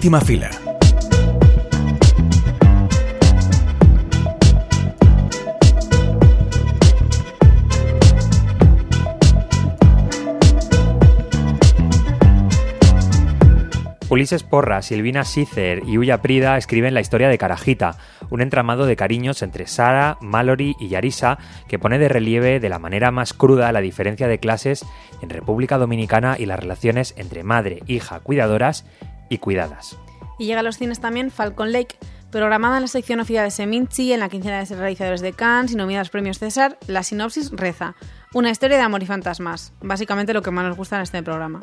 Última fila. Ulises Porra, Silvina Sicer y Uya Prida escriben la historia de Carajita, un entramado de cariños entre Sara, Mallory y Yarisa que pone de relieve de la manera más cruda la diferencia de clases en República Dominicana y las relaciones entre madre, hija, cuidadoras y cuidadas. Y llega a los cines también Falcon Lake, programada en la sección oficial de Seminci en la quincena de realizadores de Cannes y nominada a los premios César, la sinopsis reza: Una historia de amor y fantasmas, básicamente lo que más nos gusta en este programa.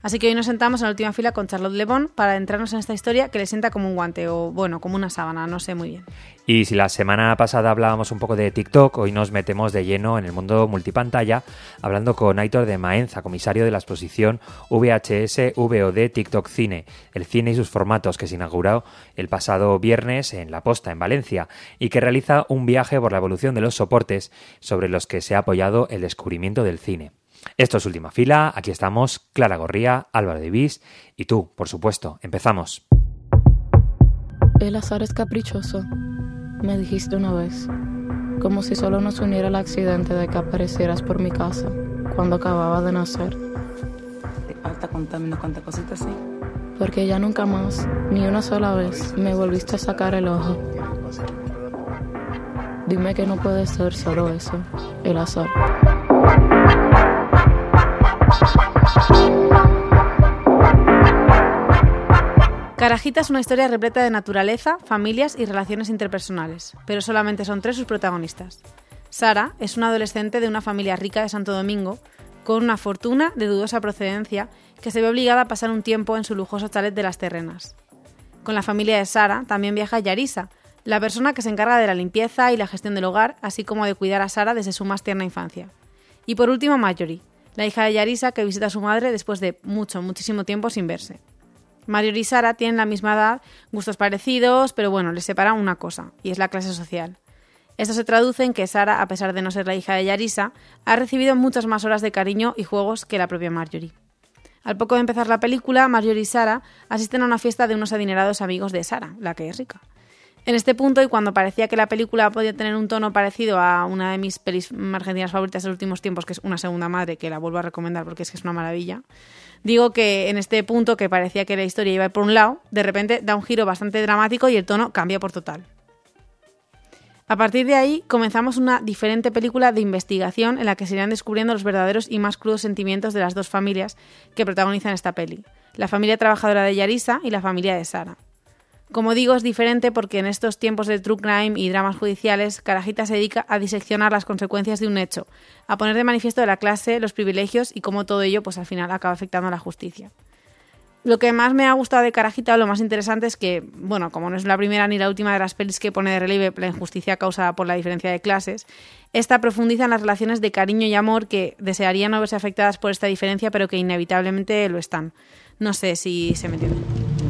Así que hoy nos sentamos en la última fila con Charlotte Le para adentrarnos en esta historia que le sienta como un guante o, bueno, como una sábana, no sé muy bien. Y si la semana pasada hablábamos un poco de TikTok, hoy nos metemos de lleno en el mundo multipantalla, hablando con Aitor de Maenza, comisario de la exposición VHS VOD TikTok Cine, el cine y sus formatos que se inauguró el pasado viernes en La Posta, en Valencia, y que realiza un viaje por la evolución de los soportes sobre los que se ha apoyado el descubrimiento del cine. Esto es Última Fila, aquí estamos Clara Gorría, Álvaro de y tú, por supuesto. Empezamos. El azar es caprichoso, me dijiste una vez, como si solo nos uniera el accidente de que aparecieras por mi casa cuando acababa de nacer. Te falta contarme unas cuantas cositas así. Porque ya nunca más, ni una sola vez, me volviste a sacar el ojo. Dime que no puede ser solo eso, el azar. Carajita es una historia repleta de naturaleza, familias y relaciones interpersonales, pero solamente son tres sus protagonistas. Sara es una adolescente de una familia rica de Santo Domingo, con una fortuna de dudosa procedencia, que se ve obligada a pasar un tiempo en su lujoso chalet de las terrenas. Con la familia de Sara también viaja Yarisa, la persona que se encarga de la limpieza y la gestión del hogar, así como de cuidar a Sara desde su más tierna infancia. Y por último, Marjorie, la hija de Yarisa que visita a su madre después de mucho, muchísimo tiempo sin verse. Mario y Sara tienen la misma edad, gustos parecidos, pero bueno, les separa una cosa, y es la clase social. Esto se traduce en que Sara, a pesar de no ser la hija de Yarisa, ha recibido muchas más horas de cariño y juegos que la propia Marjorie. Al poco de empezar la película, Marjorie y Sara asisten a una fiesta de unos adinerados amigos de Sara, la que es rica. En este punto, y cuando parecía que la película podía tener un tono parecido a una de mis pelis argentinas favoritas de los últimos tiempos, que es Una Segunda Madre, que la vuelvo a recomendar porque es que es una maravilla, Digo que en este punto que parecía que la historia iba por un lado, de repente da un giro bastante dramático y el tono cambia por total. A partir de ahí comenzamos una diferente película de investigación en la que se irán descubriendo los verdaderos y más crudos sentimientos de las dos familias que protagonizan esta peli, la familia trabajadora de Yarisa y la familia de Sara. Como digo, es diferente porque en estos tiempos de true crime y dramas judiciales, Carajita se dedica a diseccionar las consecuencias de un hecho, a poner de manifiesto la clase, los privilegios y cómo todo ello pues al final acaba afectando a la justicia. Lo que más me ha gustado de Carajita, o lo más interesante es que, bueno, como no es la primera ni la última de las pelis que pone de relieve la injusticia causada por la diferencia de clases, esta profundiza en las relaciones de cariño y amor que desearían no verse afectadas por esta diferencia, pero que inevitablemente lo están. No sé si se me entiende.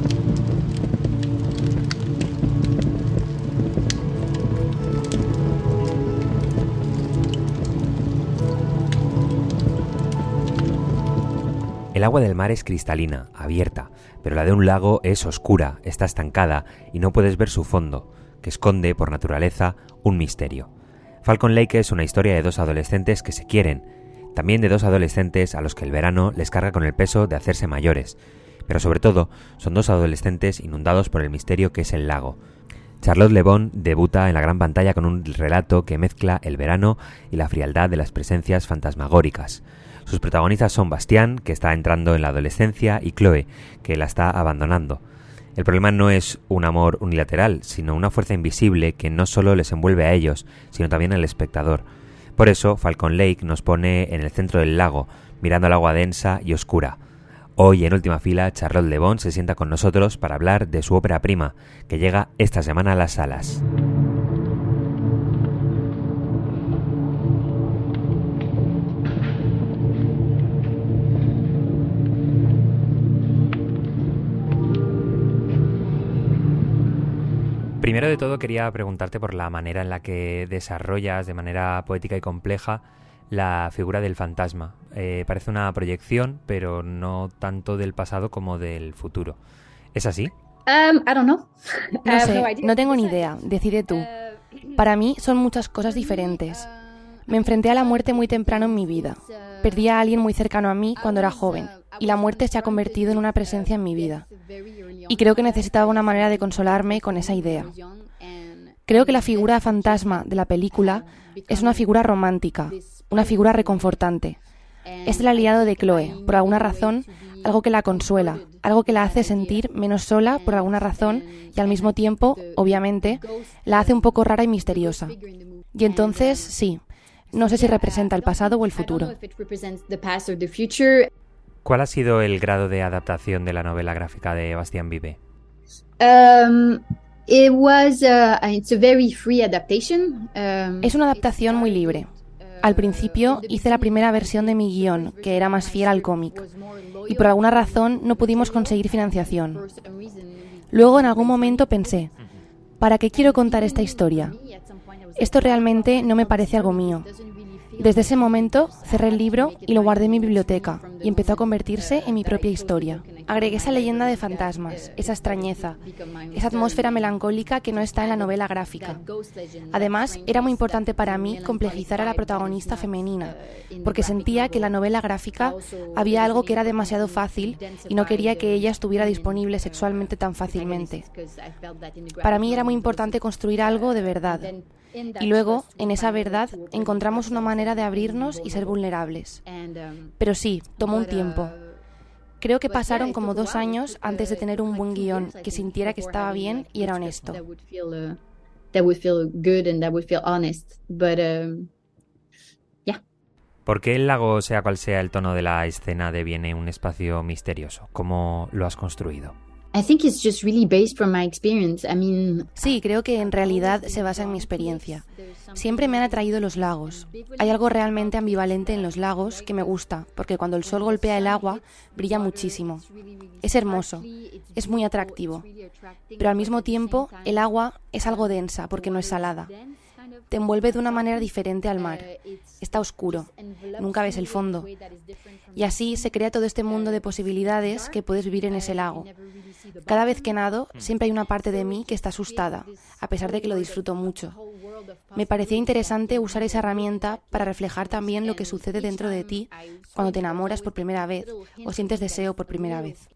El agua del mar es cristalina, abierta, pero la de un lago es oscura, está estancada y no puedes ver su fondo, que esconde, por naturaleza, un misterio. Falcon Lake es una historia de dos adolescentes que se quieren, también de dos adolescentes a los que el verano les carga con el peso de hacerse mayores, pero sobre todo son dos adolescentes inundados por el misterio que es el lago. Charlotte Le Bon debuta en la gran pantalla con un relato que mezcla el verano y la frialdad de las presencias fantasmagóricas. Sus protagonistas son Bastián, que está entrando en la adolescencia, y Chloe, que la está abandonando. El problema no es un amor unilateral, sino una fuerza invisible que no solo les envuelve a ellos, sino también al espectador. Por eso, Falcon Lake nos pone en el centro del lago, mirando al agua densa y oscura. Hoy, en última fila, Charlotte Le Bon se sienta con nosotros para hablar de su ópera prima, que llega esta semana a las salas. Primero de todo quería preguntarte por la manera en la que desarrollas de manera poética y compleja la figura del fantasma. Eh, parece una proyección, pero no tanto del pasado como del futuro. ¿Es así? Um, I don't know. I No sé, idea. no tengo ni idea. Decide tú. Para mí son muchas cosas diferentes. Me enfrenté a la muerte muy temprano en mi vida. Perdí a alguien muy cercano a mí cuando era joven y la muerte se ha convertido en una presencia en mi vida. Y creo que necesitaba una manera de consolarme con esa idea. Creo que la figura fantasma de la película es una figura romántica, una figura reconfortante. Es el aliado de Chloe, por alguna razón, algo que la consuela, algo que la hace sentir menos sola por alguna razón y al mismo tiempo, obviamente, la hace un poco rara y misteriosa. Y entonces, sí, no sé si representa el pasado o el futuro. ¿Cuál ha sido el grado de adaptación de la novela gráfica de Bastián Vive? Um, it was uh, it's a very free adaptation. Um, Es una adaptación muy libre. Al principio hice la primera versión de mi guion, que era más fiel al cómic, y por alguna razón no pudimos conseguir financiación. Luego en algún momento pensé, ¿para qué quiero contar esta historia? Esto realmente no me parece algo mío. Desde ese momento cerré el libro y lo guardé en mi biblioteca y empezó a convertirse en mi propia historia. Agregué esa leyenda de fantasmas, esa extrañeza, esa atmósfera melancólica que no está en la novela gráfica. Además, era muy importante para mí complejizar a la protagonista femenina, porque sentía que en la novela gráfica había algo que era demasiado fácil y no quería que ella estuviera disponible sexualmente tan fácilmente. Para mí era muy importante construir algo de verdad. Y luego, en esa verdad, encontramos una manera de abrirnos y ser vulnerables. Pero sí, tomó un tiempo. Creo que pasaron como dos años antes de tener un buen guion que sintiera que estaba bien y era honesto. That would feel, uh, that would feel good and that would feel honest. But um, ¿Por qué el lago, sea cual sea el tono de la escena, deviene un espacio misterioso? ¿Cómo lo has construido? Sí, creo que en realidad se basa en mi experiencia. Siempre me han atraído los lagos. Hay algo realmente ambivalente en los lagos que me gusta, porque cuando el sol golpea el agua, brilla muchísimo. Es hermoso, es muy atractivo. Pero al mismo tiempo, el agua es algo densa, porque no es salada. Te envuelve de una manera diferente al mar. Está oscuro, nunca ves el fondo. Y así se crea todo este mundo de posibilidades que puedes vivir en ese lago. Cada vez que nado, siempre hay una parte de mí que está asustada, a pesar de que lo disfruto mucho. Me parecía interesante usar esa herramienta para reflejar también lo que sucede dentro de ti cuando te enamoras por primera vez o sientes deseo por primera vez.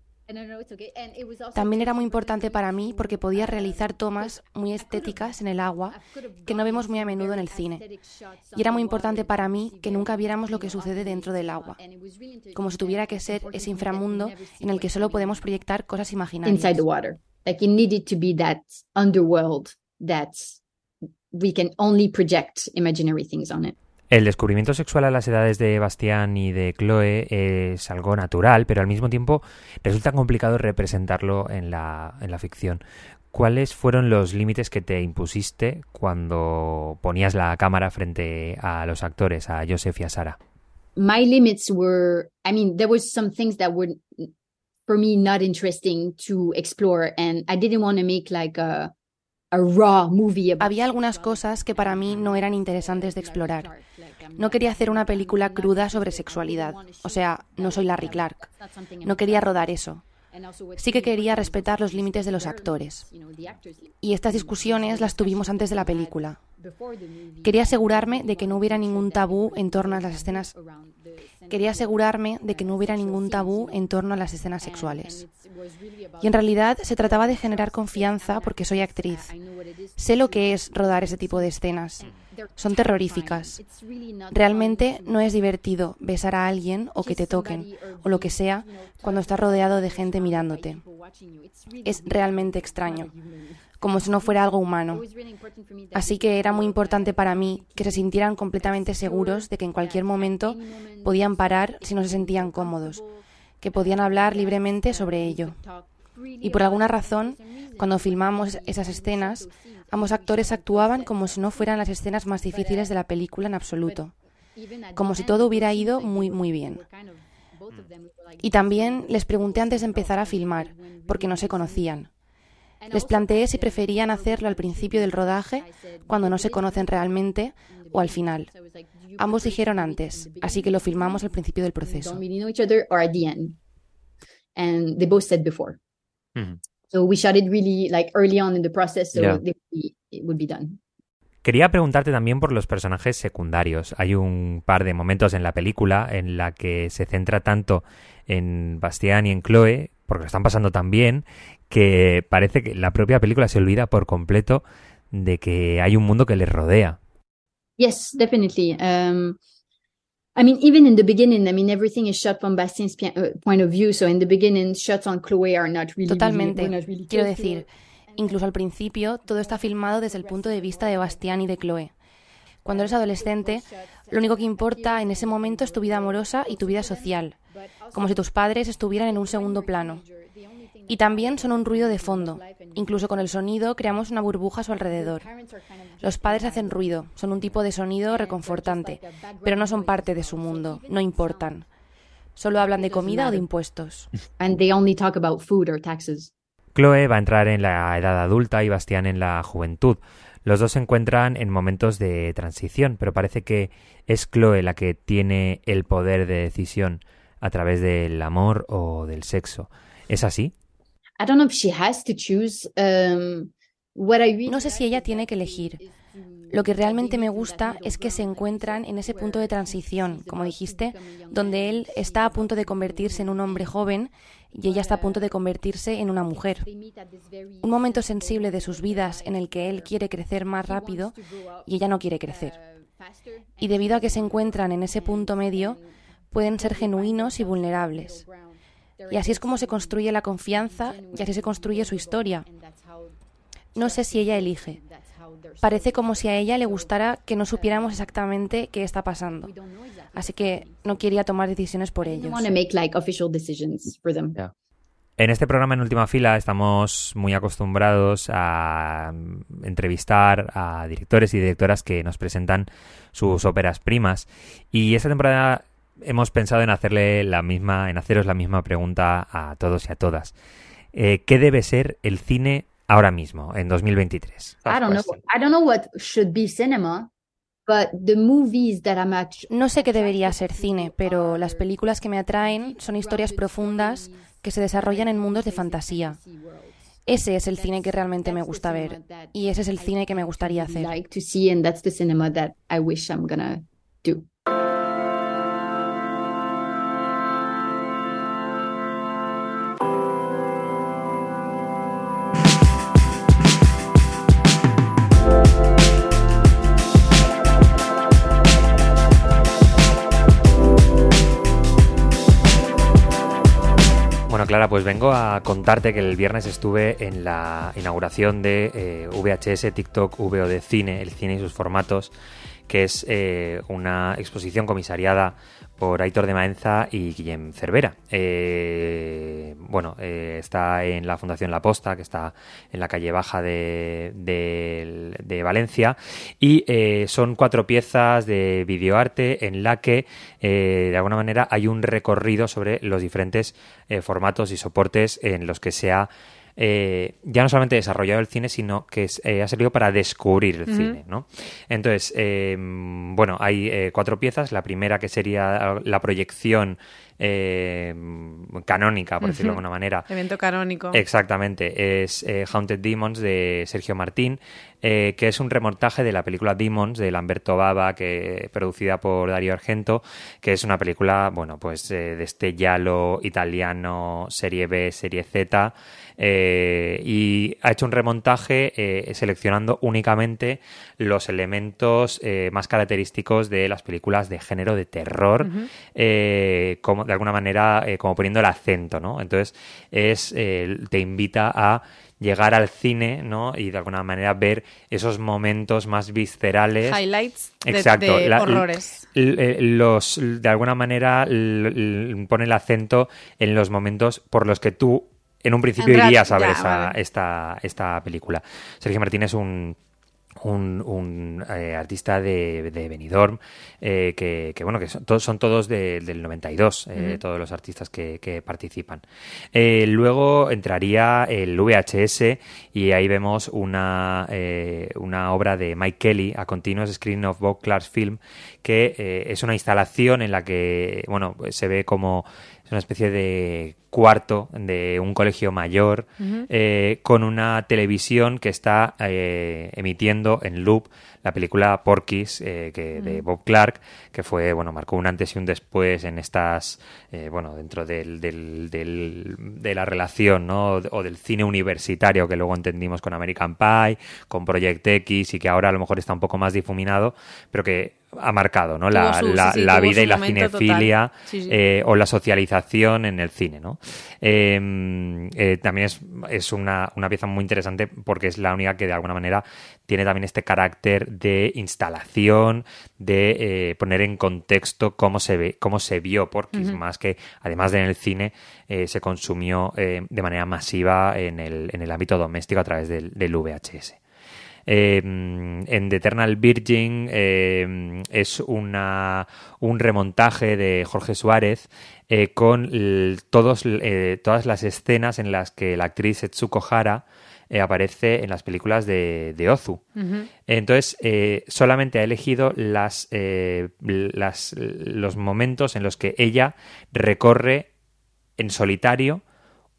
También era muy importante para mí porque podía realizar tomas muy estéticas en el agua que no vemos muy a menudo en el cine. Y era muy importante para mí que nunca viéramos lo que sucede dentro del agua, como si tuviera que ser ese inframundo en el que solo podemos proyectar cosas imaginarias. inside the water. Like it needed to be that underworld that we can only project imaginary things on it. El descubrimiento sexual a las edades de Bastián y de Chloe es algo natural, pero al mismo tiempo resulta complicado representarlo en la, en la ficción. ¿Cuáles fueron los límites que te impusiste cuando ponías la cámara frente a los actores, a Joseph y a Sara? My limits were, I mean, there was some things that were for me not interesting to explore, and I didn't want to make like a Había algunas cosas que para mí no eran interesantes de explorar. No quería hacer una película cruda sobre sexualidad, o sea, no soy Larry Clark. No quería rodar eso. Sí que quería respetar los límites de los actores. Y estas discusiones las tuvimos antes de la película. Quería asegurarme de que no hubiera ningún tabú en torno a las escenas. Quería asegurarme de que no hubiera ningún tabú en torno a las escenas sexuales. Y en realidad se trataba de generar confianza porque soy actriz. Sé lo que es rodar ese tipo de escenas. Son terroríficas. Realmente no es divertido besar a alguien o que te toquen o lo que sea cuando estás rodeado de gente mirándote. Es realmente extraño, como si no fuera algo humano. Así que era muy importante para mí que se sintieran completamente seguros de que en cualquier momento podían parar si no se sentían cómodos, que podían hablar libremente sobre ello. Y por alguna razón, cuando filmamos esas escenas, ambos actores actuaban como si no fueran las escenas más difíciles de la película en absoluto, como si todo hubiera ido muy, muy bien. Y también les pregunté antes de empezar a filmar, porque no se conocían. Les planteé si preferían hacerlo al principio del rodaje, cuando no se conocen realmente, o al final. Ambos dijeron antes, así que lo filmamos al principio del proceso. So we shot it really like early on in the process, so yeah. it would be done. Quería preguntarte también por los personajes secundarios. Hay un par de momentos en la película en la que se centra tanto en Bastián y en Chloe, porque lo están pasando tan bien, que parece que la propia película se olvida por completo de que hay un mundo que les rodea. Yes, definitely. Um, I mean, even in the beginning, I mean, everything is shot from Bastian's uh, point of view. So in the beginning, shots on Chloe are not really. Totalmente. Really, not really Quiero decir, incluso al principio, todo está filmado desde el punto de vista de Bastián y de Chloe. Cuando eres adolescente, lo único que importa en ese momento es tu vida amorosa y tu vida social, como si tus padres estuvieran en un segundo plano. Y también son un ruido de fondo. Incluso con el sonido creamos una burbuja a su alrededor. Los padres hacen ruido, son un tipo de sonido reconfortante, pero no son parte de su mundo, no importan. Solo hablan de comida o de impuestos. Chloe va a entrar en la edad adulta y Bastián en la juventud. Los dos se encuentran en momentos de transición, pero parece que es Chloe la que tiene el poder de decisión a través del amor o del sexo. ¿Es así? No sé si ella tiene que elegir. Lo que realmente me gusta es que se encuentran en ese punto de transición, como dijiste, donde él está a punto de convertirse en un hombre joven y ella está a punto de convertirse en una mujer. Un momento sensible de sus vidas en el que él quiere crecer más rápido y ella no quiere crecer. Y debido a que se encuentran en ese punto medio, pueden ser genuinos y vulnerables. Y así es como se construye la confianza y así se construye su historia. No sé si ella elige. Parece como si a ella le gustara que no supiéramos exactamente qué está pasando. Así que no quería tomar decisiones por ellos. En este programa en última fila estamos muy acostumbrados a entrevistar a directores y directoras que nos presentan sus óperas primas. Y esta temporada hemos pensado en hacerle la misma, en haceros la misma pregunta a todos y a todas. Eh, ¿Qué debe ser el cine ahora mismo, en 2023? No sé qué debería ser cine, pero las películas que me atraen son historias profundas que se desarrollan en mundos de fantasía. Ese es el cine que realmente me gusta ver y ese es el cine que me gustaría hacer. Clara, pues vengo a contarte que el viernes estuve en la inauguración de eh, VHS TikTok VOD Cine, el cine y sus formatos, que es eh, una exposición comisariada por Aitor de Maenza y Guillem Cervera. Eh, bueno, eh, está en la Fundación La Posta, que está en la calle baja de, Valencia, y eh, son cuatro piezas de videoarte en la que, de alguna manera, hay un recorrido sobre los diferentes formatos y soportes en los que se ha eh, ya no solamente desarrollado el cine, sino que eh, ha servido para descubrir el cine, ¿no? Entonces, eh, bueno, hay cuatro piezas. La primera que sería la proyección canónica, por decirlo de alguna manera. Evento canónico. Exactamente. Es Haunted Demons de Sergio Martín, que es un remontaje de la película Demons de Lamberto Baba, que producida por Dario Argento, que es una película, bueno, pues de este yalo italiano, serie B, serie Z. Eh, y ha hecho un remontaje eh, seleccionando únicamente los elementos eh, más característicos de las películas de género de terror, como de alguna manera como poniendo el acento, ¿no? Entonces es te invita a llegar al cine, ¿no? Y de alguna manera ver esos momentos más viscerales. Highlights Exacto, de, horrores. los, de alguna manera pone el acento en los momentos por los que tú en un principio irías a ver esta, esta película. Sergio Martínez es un un, eh, artista de, de Benidorm, eh, que, bueno, que son, todos, son todos del 92, eh, todos los artistas que, participan. luego entraría el VHS y ahí vemos una, una obra de Mike Kelly, A Continuous Screen of Bob Clark's Film, que es una instalación en la que, bueno, se ve como es una especie de cuarto de un colegio mayor eh, con una televisión que está eh, emitiendo en loop la película Porky's eh, que, de Bob Clark, que fue, bueno, marcó un antes y un después en estas, eh, bueno, dentro del, del, del, de la relación, ¿no? O del cine universitario que luego entendimos con American Pie, con Project X y que ahora a lo mejor está un poco más difuminado, pero que ha marcado ¿no? la, su- la, sí, sí, la tuvo vida y la cinefilia sí. eh, o la socialización en el cine. ¿no? Eh, eh, también es, es una, una pieza muy interesante porque es la única que de alguna manera tiene también este carácter de instalación, de eh, poner en contexto cómo se ve, cómo se vio Porky's, más que además de en el cine eh, se consumió de manera masiva en el, en el ámbito doméstico a través del, del VHS. Eh, en The Eternal Virgin eh, es una, un remontaje de Jorge Suárez eh, con todos, eh, todas las escenas en las que la actriz Etsuko Hara eh, aparece en las películas de, de Ozu. Entonces, solamente ha elegido las, las, los momentos en los que ella recorre en solitario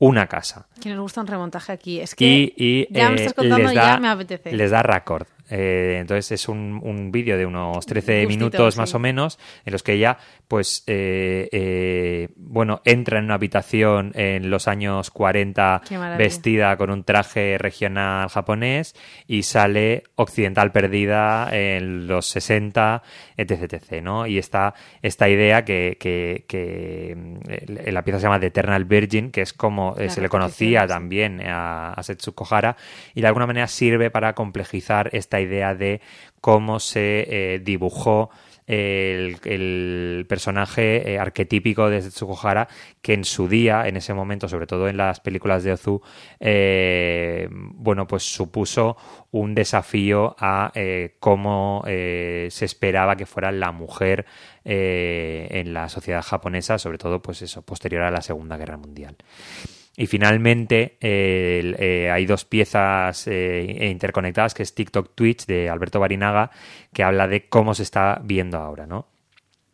una casa. Que nos gusta un remontaje aquí. Es que Y, y, ya me eh, estás contando les y ya da- me apetece. Les da récord. Eh, entonces es un, un vídeo de unos 13 Justito, minutos más sí. o menos en los que ella, pues, eh, eh, bueno, entra en una habitación en los años 40 Qué maravilla. vestida con un traje regional japonés y sale occidental perdida en los 60, etc, etc, ¿no? Y está esta idea que, que, que, eh, la pieza se llama The Eternal Virgin, que es como se le conocía sí. también a, a Setsuko Hara y de alguna manera sirve para complejizar esta idea de cómo se eh, dibujó el, personaje eh, arquetípico de Setsuko Hara que en su día, en ese momento, sobre todo en las películas de Ozu, eh, bueno, pues supuso un desafío a cómo se esperaba que fuera la mujer en la sociedad japonesa, sobre todo, pues eso, posterior a la Segunda Guerra Mundial. Y finalmente eh, hay dos piezas eh, interconectadas, que es TikTok Twitch de Alberto Barinaga, que habla de cómo se está viendo ahora, ¿no?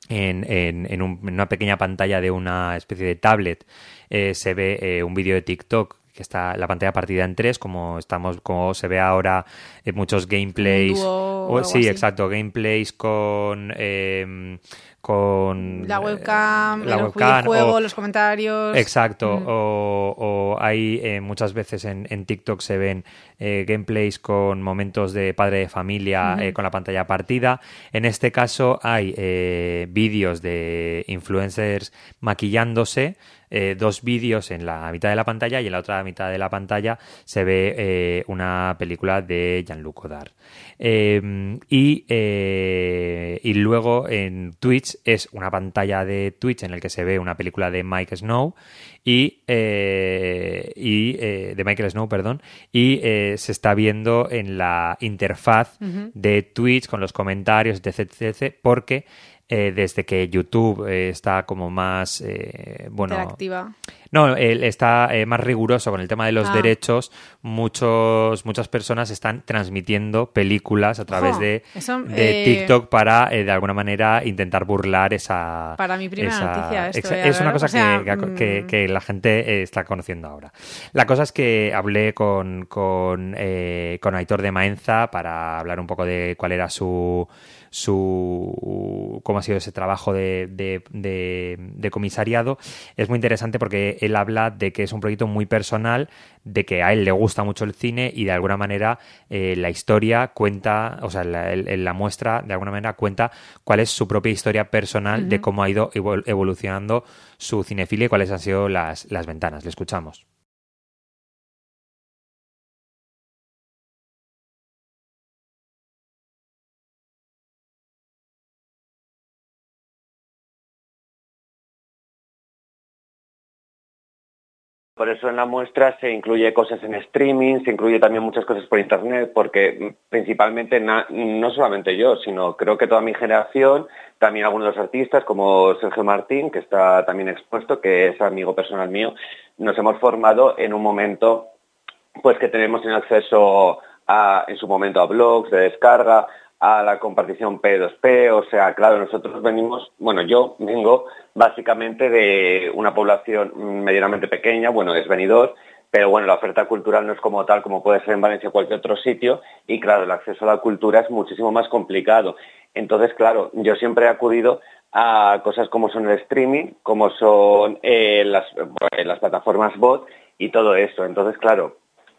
En, en- en un- en una pequeña pantalla de una especie de tablet eh, se ve un vídeo de TikTok que está la pantalla partida en tres, como estamos, como se ve ahora en muchos gameplays. O sí, así. exacto, gameplays con em, con La webcam, la el webcam, juego, o- los comentarios. Exacto, Mm. o, o hay eh, muchas veces en, en TikTok se ven eh, gameplays con momentos de padre de familia eh, con la pantalla partida. En este caso hay eh, vídeos de influencers maquillándose, eh, dos vídeos en la mitad de la pantalla y en la otra mitad de la pantalla se ve eh, una película de Jean-Luc Godard. Eh, y, y luego en Twitch es una pantalla de Twitch en el que se ve una película de Mike Snow y, y de Michael Snow, perdón, y se está viendo en la interfaz de Twitch con los comentarios, etc, etc, porque eh, desde que YouTube eh, está como más, eh, bueno, Interactiva. no, está más riguroso con el tema de los Ah. derechos. Muchos, muchas personas están transmitiendo películas a través de, eso, de TikTok para, de alguna manera, intentar burlar esa... Para mí, primera esa- noticia esto, exa- es una o cosa sea, que, que- mm. que la gente está conociendo ahora. La cosa es que hablé con, con, con Aitor de Maenza para hablar un poco de cuál era su su cómo ha sido ese trabajo de, de- de- de comisariado. Es muy interesante porque él habla de que es un proyecto muy personal de que a él le gusta mucho el cine y de alguna manera eh, la historia cuenta o sea la, el- la muestra de alguna manera cuenta cuál es su propia historia personal de cómo ha ido evol- evolucionando su cinefilia y cuáles han sido las, las ventanas. Le escuchamos Por eso en la muestra se incluye cosas en streaming, se incluye también muchas cosas por internet, porque principalmente na- no solamente yo, sino creo que toda mi generación, también algunos de los artistas como Sergio Martín, que está también expuesto, que es amigo personal mío, nos hemos formado en un momento pues que tenemos en acceso a, en su momento a blogs de descarga, a la compartición P2P, o sea, claro, nosotros venimos, bueno, yo vengo básicamente de una población medianamente pequeña, bueno, es venidor, pero bueno, la oferta cultural no es como tal como puede ser en Valencia o cualquier otro sitio y claro, el acceso a la cultura es muchísimo más complicado. Entonces, claro, yo siempre he acudido a cosas como son el streaming, como son eh, las, eh, las plataformas bot y todo eso. Entonces, claro,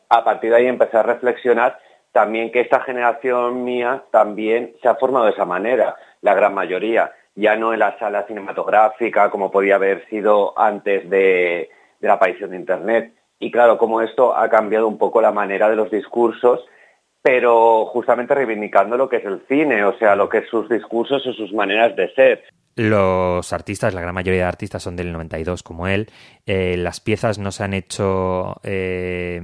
a partir de ahí empecé a reflexionar también que esta generación mía también se ha formado de esa manera, la gran mayoría, ya no en la sala cinematográfica como podía haber sido antes de, la aparición de Internet. Y claro, como esto ha cambiado un poco la manera de los discursos, pero justamente reivindicando lo que es el cine, o sea, lo que es sus discursos o sus maneras de ser. Los artistas, la gran mayoría de artistas son del 92 como él. Eh, las piezas no se han hecho... Eh,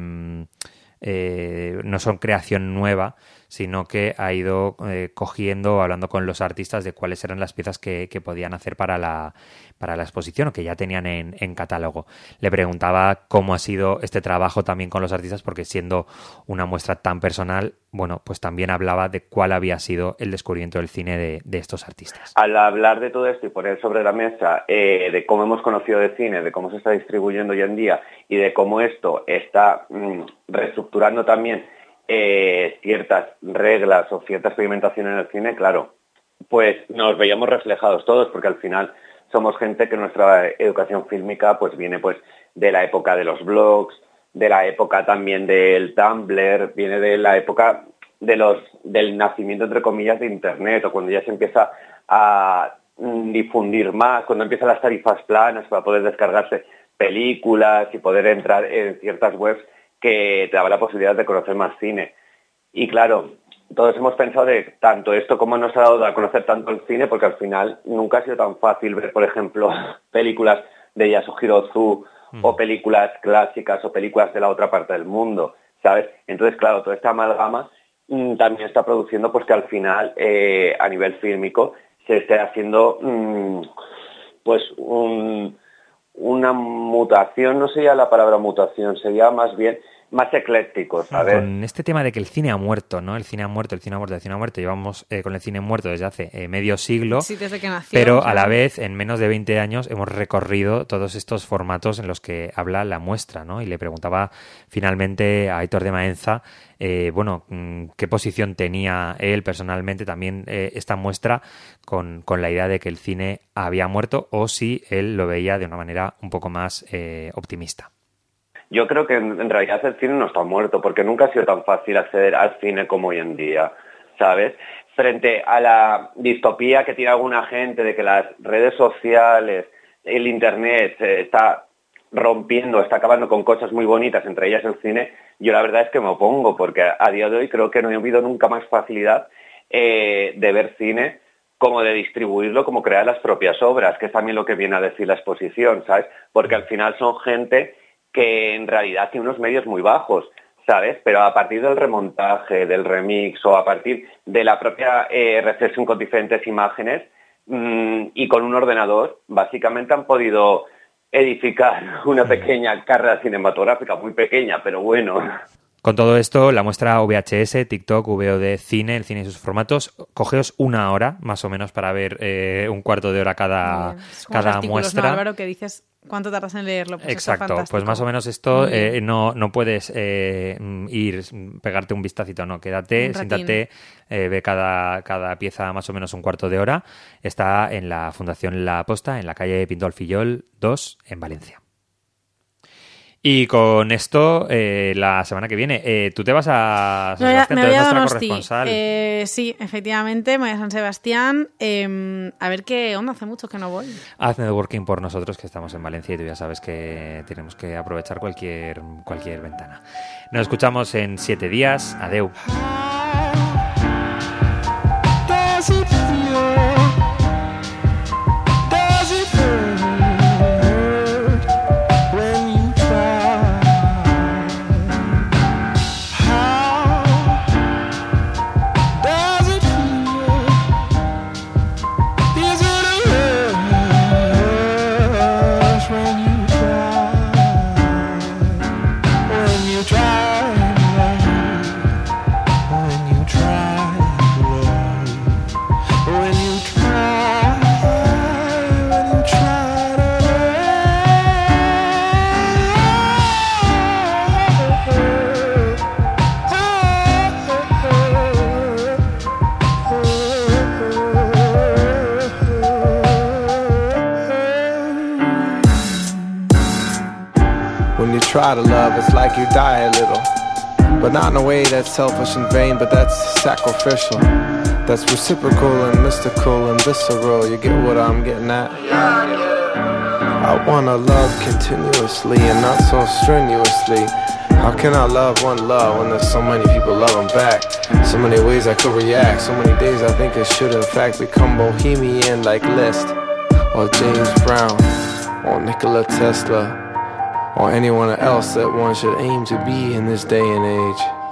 eh, no son creación nueva, sino que ha ido eh, cogiendo, hablando con los artistas de cuáles eran las piezas que, podían hacer para la, para la exposición o que ya tenían en, catálogo. Le preguntaba cómo ha sido este trabajo también con los artistas, porque siendo una muestra tan personal, bueno, pues también hablaba de cuál había sido el descubrimiento del cine de, estos artistas. Al hablar de todo esto y poner sobre la mesa eh, de cómo hemos conocido el cine, de cómo se está distribuyendo hoy en día y de cómo esto está mm, reestructurando también eh, ciertas reglas o cierta experimentación en el cine, claro, pues nos veíamos reflejados todos, porque al final somos gente que nuestra educación fílmica pues viene pues de la época de los blogs, de la época también del Tumblr, viene de la época del nacimiento, entre comillas, de Internet, o cuando ya se empieza a mm, difundir más, cuando empiezan las tarifas planas para poder descargarse películas y poder entrar en ciertas webs que te daba la posibilidad de conocer más cine. Y claro, todos hemos pensado de tanto esto como nos ha dado a conocer tanto el cine, porque al final nunca ha sido tan fácil ver, por ejemplo, películas de Yasuhiro Ozu o mm. películas clásicas o películas de la otra parte del mundo, ¿sabes? Entonces, claro, toda esta amalgama mm, también está produciendo pues que al final, eh, a nivel fílmico, se esté haciendo mm, pues una mutación, no sería la palabra mutación, sería más bien más eclécticos, ¿sabes? Con este tema de que el cine ha muerto, ¿no? El cine ha muerto, el cine ha muerto, el cine ha muerto. Llevamos eh, con el cine muerto desde hace eh, medio siglo. Sí, desde que nació. Pero a la vez, en menos de 20 años, hemos recorrido todos estos formatos en los que habla la muestra, ¿no? Y le preguntaba finalmente a Aitor de Maenza, eh, bueno, mm, qué posición tenía él personalmente también esta muestra con, con, la idea de que el cine había muerto o si él lo veía de una manera un poco más optimista. Yo creo que en, realidad el cine no está muerto, porque nunca ha sido tan fácil acceder al cine como hoy en día, ¿sabes? Frente a la distopía que tiene alguna gente de que las redes sociales, el Internet está rompiendo, está acabando con cosas muy bonitas, entre ellas el cine, yo la verdad es que me opongo, porque a día de hoy creo que no he habido nunca más facilidad eh, de ver cine como de distribuirlo, como crear las propias obras, que es también lo que viene a decir la exposición, ¿sabes? Porque al final son gente que en realidad tiene unos medios muy bajos, ¿sabes? Pero a partir del remontaje, del remix o a partir de la propia eh, reflexión con diferentes imágenes mm, y con un ordenador, básicamente han podido edificar una pequeña carrera cinematográfica, muy pequeña, pero bueno. Con todo esto, la muestra VHS, TikTok, VOD, cine, el cine y sus formatos, cogeos una hora más o menos para ver eh, un cuarto de hora cada, cada muestra. Álvaro, que dices ¿Cuánto tardas en leerlo? Pues Exacto, pues más o menos esto eh, no, no puedes eh, ir, pegarte un vistacito, no, quédate, siéntate, eh, ve cada, cada pieza más o menos un cuarto de hora. Está en la Fundación La Posta, en la calle Pinto Alfillol 2, en Valencia. Y con esto, eh, la semana que viene, eh, tú te vas a San Sebastián, me voy a Donosti. Eh, sí, efectivamente, me voy a San Sebastián. Em, a ver qué onda, hace mucho que no voy. Haz networking por nosotros, que estamos en Valencia y tú ya sabes que tenemos que aprovechar cualquier, cualquier ventana. Nos escuchamos en siete días. Adeu. Not in a way that's selfish and vain, but that's sacrificial. That's reciprocal and mystical and visceral. You get what I'm getting at? I wanna love continuously and not so strenuously. How can I love one love when there's so many people loving back? So many ways I could react, so many days I think it should in fact become bohemian like Liszt or James Brown or Nikola Tesla or anyone else that one should aim to be in this day and age.